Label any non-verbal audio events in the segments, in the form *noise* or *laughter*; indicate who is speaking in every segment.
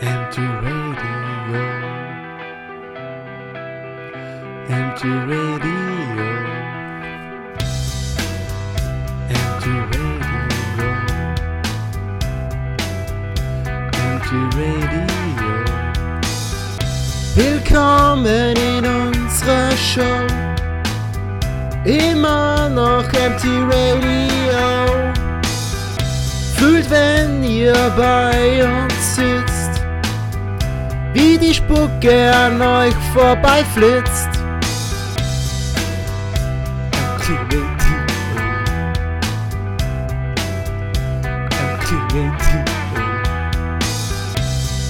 Speaker 1: Empty Radio. Empty Radio. Empty Radio. Empty Radio. Willkommen in unserer Show. Immer noch Empty Radio. Fühlt, wenn ihr bei uns sitzt, die Spucke an euch vorbeiflitzt.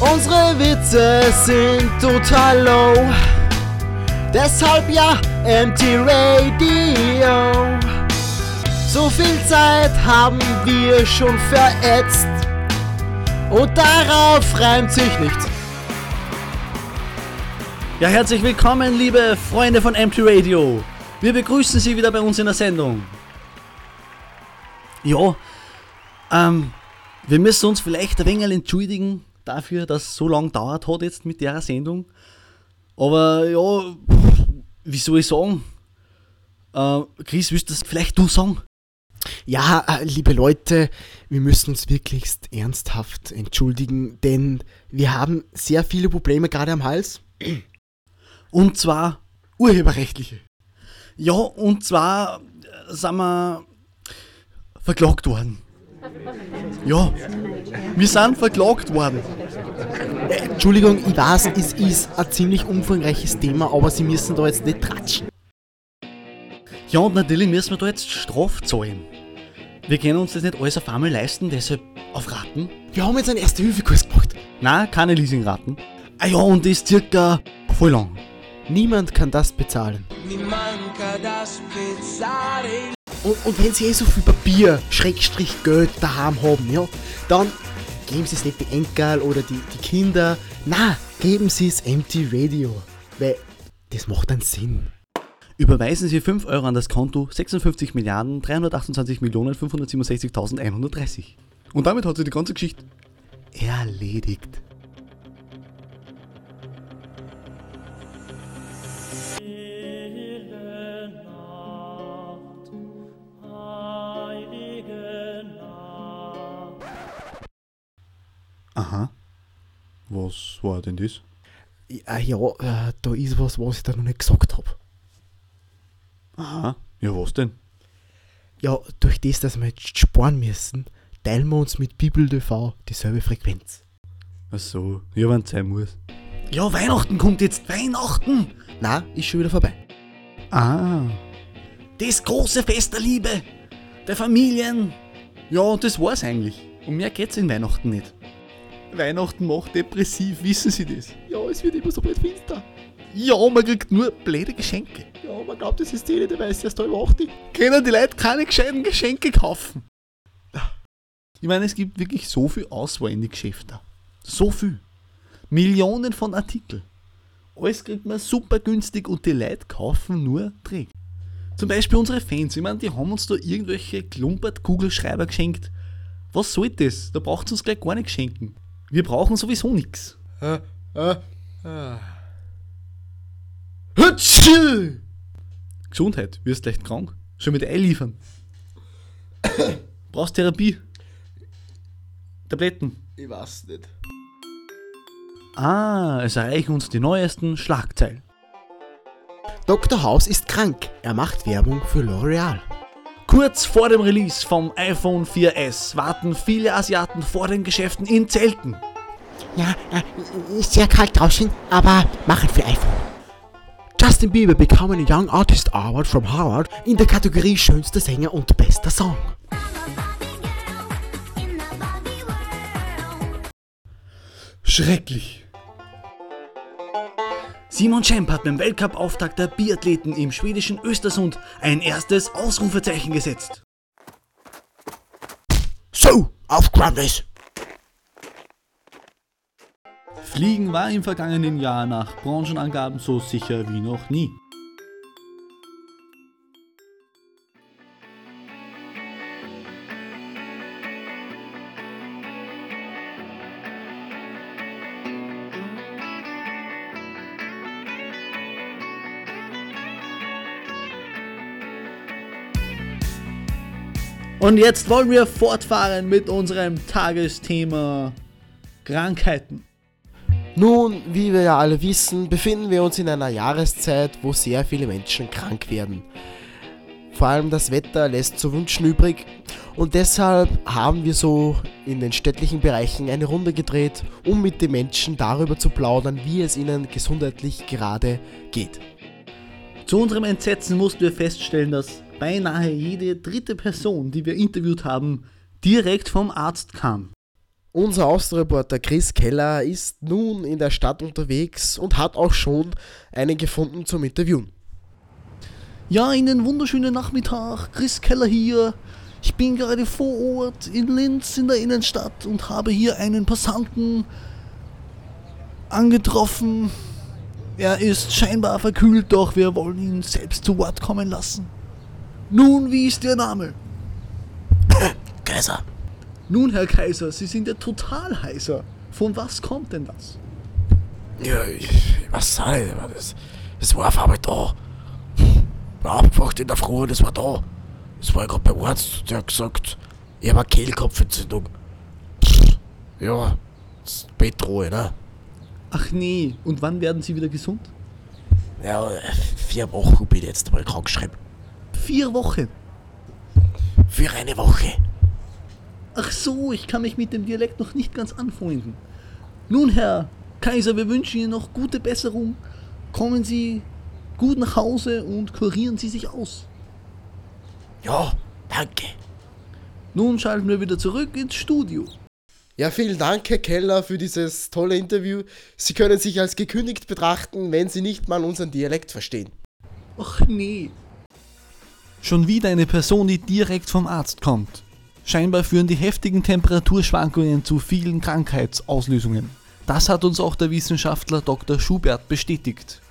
Speaker 1: Unsere Witze sind total low. Deshalb ja Empty Radio. So viel Zeit haben wir schon verätzt. Und darauf reimt sich nichts. Ja, herzlich willkommen, liebe Freunde von Empty Radio. Wir begrüßen Sie wieder bei uns in der Sendung. Ja, ähm, wir müssen uns vielleicht ein wenig entschuldigen dafür, dass es so lange dauert hat jetzt mit der Sendung. Aber ja, wie soll ich sagen? Äh, Chris, willst du das vielleicht du sagen?
Speaker 2: Ja, äh, liebe Leute, wir müssen uns wirklichst ernsthaft entschuldigen, denn wir haben sehr viele Probleme gerade am Hals.
Speaker 1: Und zwar,
Speaker 2: Urheberrechtliche.
Speaker 1: ja, und zwar äh, sind wir verklagt worden. Ja, wir sind verklagt worden.
Speaker 2: Äh, Entschuldigung, ich weiß, es ist ein ziemlich umfangreiches Thema, aber Sie müssen da jetzt nicht tratschen.
Speaker 1: Ja, und natürlich müssen wir da jetzt Straf zahlen. Wir können uns das nicht alles auf einmal leisten, deshalb auf Raten.
Speaker 2: Wir haben jetzt einen Erste-Hilfe-Kurs gemacht.
Speaker 1: Nein, keine Leasingraten. Ah ja, und das ist circa voll lang.
Speaker 2: Niemand kann das bezahlen. Und, und wenn Sie eh so viel Papier, Schrägstrich Geld daheim haben, ja, dann geben Sie es nicht die Enkel oder die, die Kinder. Na, geben Sie es Empty Radio. Weil das macht einen Sinn.
Speaker 1: Überweisen Sie 5 Euro an das Konto 56 Milliarden 328 Millionen 567.130. Und damit hat sich die ganze Geschichte erledigt. Was war denn das?
Speaker 2: Ja, ja da ist was, was ich da noch nicht gesagt habe.
Speaker 1: Aha. Ja, was denn?
Speaker 2: Ja, durch das, dass wir jetzt sparen müssen, teilen wir uns mit Bibel TV dieselbe Frequenz.
Speaker 1: Ach so, ja, wenn es sein muss. Ja, Weihnachten kommt jetzt, Weihnachten!
Speaker 2: Na, ist schon wieder vorbei.
Speaker 1: Ah. Das große Fest der Liebe, der Familien. Ja, das war's eigentlich. Um mehr geht's in Weihnachten nicht. Weihnachten macht depressiv, wissen Sie das?
Speaker 2: Ja, es wird immer so blöd finster.
Speaker 1: Ja, man kriegt nur blöde Geschenke.
Speaker 2: Ja, man glaubt, das ist die, der weiß erst halb 80.
Speaker 1: Können die Leute keine gescheiten Geschenke kaufen? Ich meine, es gibt wirklich so viel Auswahl in die Geschäfte. So viel. Millionen von Artikeln. Alles kriegt man super günstig und die Leute kaufen nur Dreck. Zum Beispiel unsere Fans. Ich meine, die haben uns da irgendwelche Klumpert-Kugelschreiber geschenkt. Was soll das? Da braucht uns gleich gar nicht schenken. Wir brauchen sowieso nichts.
Speaker 2: Äh, äh, äh.
Speaker 1: Hütschel! Gesundheit, wirst leicht krank. Schon mit Ei liefern. Brauchst Therapie. Tabletten.
Speaker 2: Ich weiß nicht.
Speaker 1: Ah, es erreichen uns die neuesten Schlagzeilen.
Speaker 2: Dr. House ist krank. Er macht Werbung für L'Oreal.
Speaker 1: Kurz vor dem Release vom iPhone 4S warten viele Asiaten vor den Geschäften in Zelten.
Speaker 2: Ja, äh, ist sehr kalt draußen, aber machen für iPhone. Justin Bieber bekam eine Young Artist Award from Harvard in der Kategorie Schönster Sänger und Bester Song.
Speaker 1: Schrecklich. Simon Schemp hat beim Weltcup-Auftakt der Biathleten im schwedischen Östersund ein erstes Ausrufezeichen gesetzt.
Speaker 2: So, auf Grundes!
Speaker 1: Fliegen war im vergangenen Jahr nach Branchenangaben so sicher wie noch nie. Und jetzt wollen wir fortfahren mit unserem Tagesthema Krankheiten.
Speaker 3: Nun, wie wir ja alle wissen, befinden wir uns in einer Jahreszeit, wo sehr viele Menschen krank werden. Vor allem das Wetter lässt zu wünschen übrig und deshalb haben wir so in den städtlichen Bereichen eine Runde gedreht, um mit den Menschen darüber zu plaudern, wie es ihnen gesundheitlich gerade geht.
Speaker 1: Zu unserem Entsetzen mussten wir feststellen, dass beinahe jede dritte Person, die wir interviewt haben, direkt vom Arzt kam.
Speaker 3: Unser Außenreporter Chris Keller ist nun in der Stadt unterwegs und hat auch schon einen gefunden zum Interviewen.
Speaker 1: Ja, einen wunderschönen Nachmittag. Chris Keller hier. Ich bin gerade vor Ort in Linz in der Innenstadt und habe hier einen Passanten angetroffen. Er ist scheinbar verkühlt, doch wir wollen ihn selbst zu Wort kommen lassen. Nun, wie ist Ihr Name? *coughs*
Speaker 3: Kaiser.
Speaker 1: Nun, Herr Kaiser, Sie sind ja total heiser. Von was kommt denn das?
Speaker 3: Ja, ich, was sei das? Das war auf einmal da. War abgewacht in der Früh, das war da. Das war gerade beim Arzt, der hat gesagt, ich habe eine Kehlkopfentzündung. Ja, das ist Bettruhe, ne?
Speaker 1: Ach nee, und wann werden Sie wieder gesund?
Speaker 3: Ja, vier Wochen bin ich jetzt mal krank geschrieben.
Speaker 1: Vier Wochen.
Speaker 3: Für eine Woche.
Speaker 1: Ach so, ich kann mich mit dem Dialekt noch nicht ganz anfreunden. Nun, Herr Kaiser, wir wünschen Ihnen noch gute Besserung. Kommen Sie gut nach Hause und kurieren Sie sich aus.
Speaker 3: Ja, danke.
Speaker 1: Nun schalten wir wieder zurück ins Studio.
Speaker 3: Ja, vielen Dank, Herr Keller, für dieses tolle Interview. Sie können sich als gekündigt betrachten, wenn Sie nicht mal unseren Dialekt verstehen.
Speaker 1: Ach nee. Schon wieder eine Person, die direkt vom Arzt kommt. Scheinbar führen die heftigen Temperaturschwankungen zu vielen Krankheitsauslösungen. Das hat uns auch der Wissenschaftler Dr. Schubert bestätigt.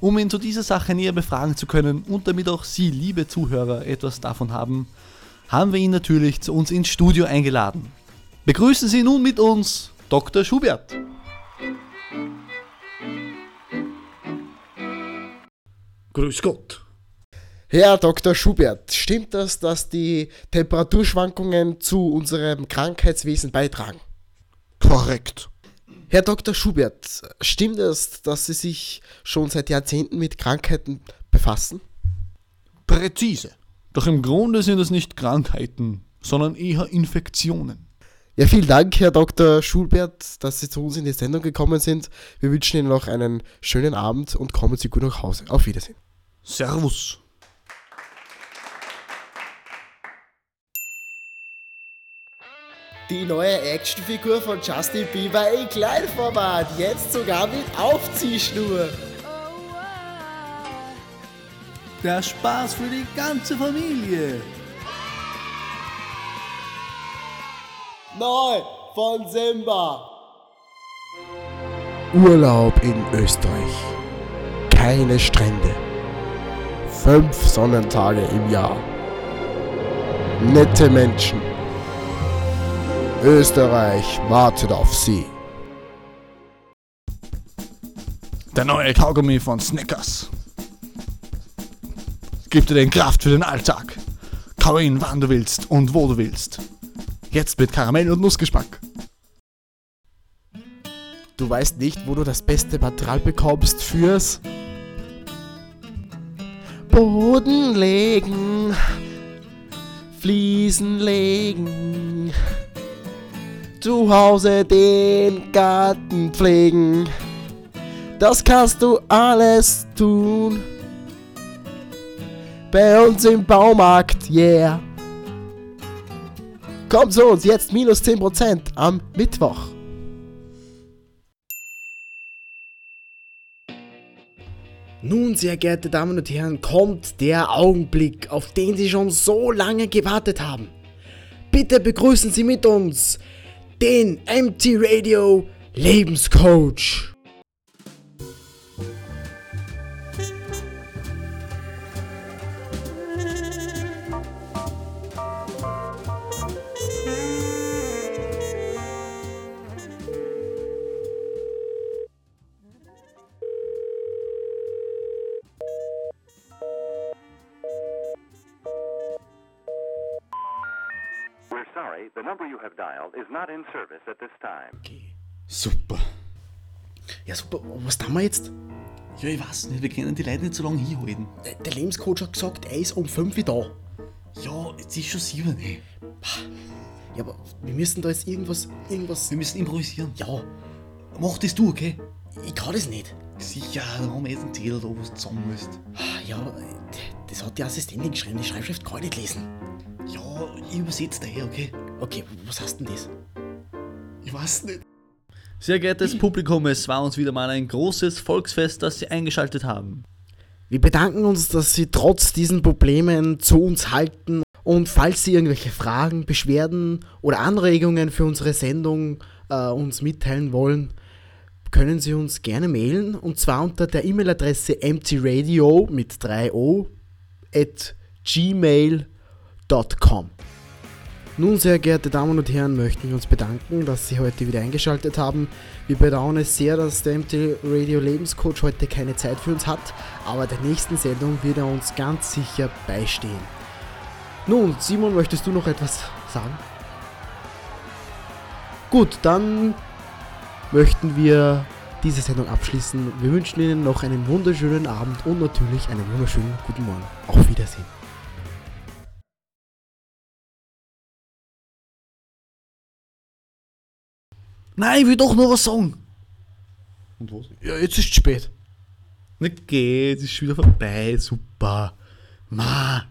Speaker 1: Um ihn zu dieser Sache näher befragen zu können und damit auch Sie, liebe Zuhörer, etwas davon haben, haben wir ihn natürlich zu uns ins Studio eingeladen. Begrüßen Sie nun mit uns Dr. Schubert. Grüß Gott.
Speaker 3: Herr Dr. Schubert, stimmt das, dass die Temperaturschwankungen zu unserem Krankheitswesen beitragen?
Speaker 1: Korrekt.
Speaker 3: Herr Dr. Schubert, stimmt es, dass Sie sich schon seit Jahrzehnten mit Krankheiten befassen?
Speaker 1: Präzise. Doch im Grunde sind es nicht Krankheiten, sondern eher Infektionen.
Speaker 3: Ja, vielen Dank, Herr Dr. Schubert, dass Sie zu uns in die Sendung gekommen sind. Wir wünschen Ihnen noch einen schönen Abend und kommen Sie gut nach Hause. Auf Wiedersehen.
Speaker 1: Servus.
Speaker 3: Die neue Actionfigur von Justin Bieber in Kleinformat, jetzt sogar mit Aufziehschnur.
Speaker 1: Der Spaß für die ganze Familie.
Speaker 3: Neu von Simba. Urlaub in Österreich. Keine Strände. Fünf Sonnentage im Jahr. Nette Menschen. Österreich wartet auf Sie.
Speaker 1: Der neue Kaugummi von Snickers. Gibt dir den Kraft für den Alltag. Kau ihn, wann du willst und wo du willst. Jetzt mit Karamell und Nussgeschmack.
Speaker 3: Du weißt nicht, wo du das beste Material bekommst fürs Boden legen, Fliesen legen, zu Hause den Garten pflegen. Das kannst du alles tun. Bei uns im Baumarkt, yeah. Komm zu uns, jetzt minus 10% am Mittwoch. Nun, sehr geehrte Damen und Herren, kommt der Augenblick, auf den Sie schon so lange gewartet haben. Bitte begrüßen Sie mit uns den MT Radio Lebenscoach.
Speaker 2: Okay.
Speaker 1: Super.
Speaker 2: Ja, super. Was tun wir jetzt?
Speaker 1: Ja, ich weiß nicht, wir können die Leute nicht so lange hinhalten.
Speaker 2: Der, der Lebenscoach hat gesagt, er ist um 5 Uhr da.
Speaker 1: Ja, jetzt ist schon sieben, ey.
Speaker 2: Ja, aber wir müssen da jetzt irgendwas, irgendwas...
Speaker 1: Wir müssen improvisieren.
Speaker 2: Ja,
Speaker 1: Mach das du, okay?
Speaker 2: ich kann das nicht.
Speaker 1: Sicher, dann haben wir jetzt einen Zettel da, wo du zusammen musst.
Speaker 2: Ja, das hat die Assistentin geschrieben, die Schreibschrift kann ich nicht lesen.
Speaker 1: Ja, ich übersetze daher, okay?
Speaker 2: Okay, was heißt denn das?
Speaker 1: Ich weiß nicht. Sehr geehrtes Publikum, es war uns wieder mal ein großes Volksfest, das Sie eingeschaltet haben.
Speaker 2: Wir bedanken uns, dass Sie trotz diesen Problemen zu uns halten. Und falls Sie irgendwelche Fragen, Beschwerden oder Anregungen für unsere Sendung äh, uns mitteilen wollen, können Sie uns gerne mailen. Und zwar unter der E-Mail-Adresse mtradio mit 3o at gmail.com. Nun, sehr geehrte Damen und Herren, möchten wir uns bedanken, dass Sie heute wieder eingeschaltet haben. Wir bedauern es sehr, dass der MT Radio Lebenscoach heute keine Zeit für uns hat, aber der nächsten Sendung wird er uns ganz sicher beistehen. Nun, Simon, möchtest du noch etwas sagen? Gut, dann möchten wir diese Sendung abschließen. Wir wünschen Ihnen noch einen wunderschönen Abend und natürlich einen wunderschönen guten Morgen. Auf Wiedersehen.
Speaker 1: Nein, ich will doch noch was sagen. Und was?
Speaker 2: Ja, jetzt ist es spät.
Speaker 1: Na geht, es ist wieder vorbei, super. Ma.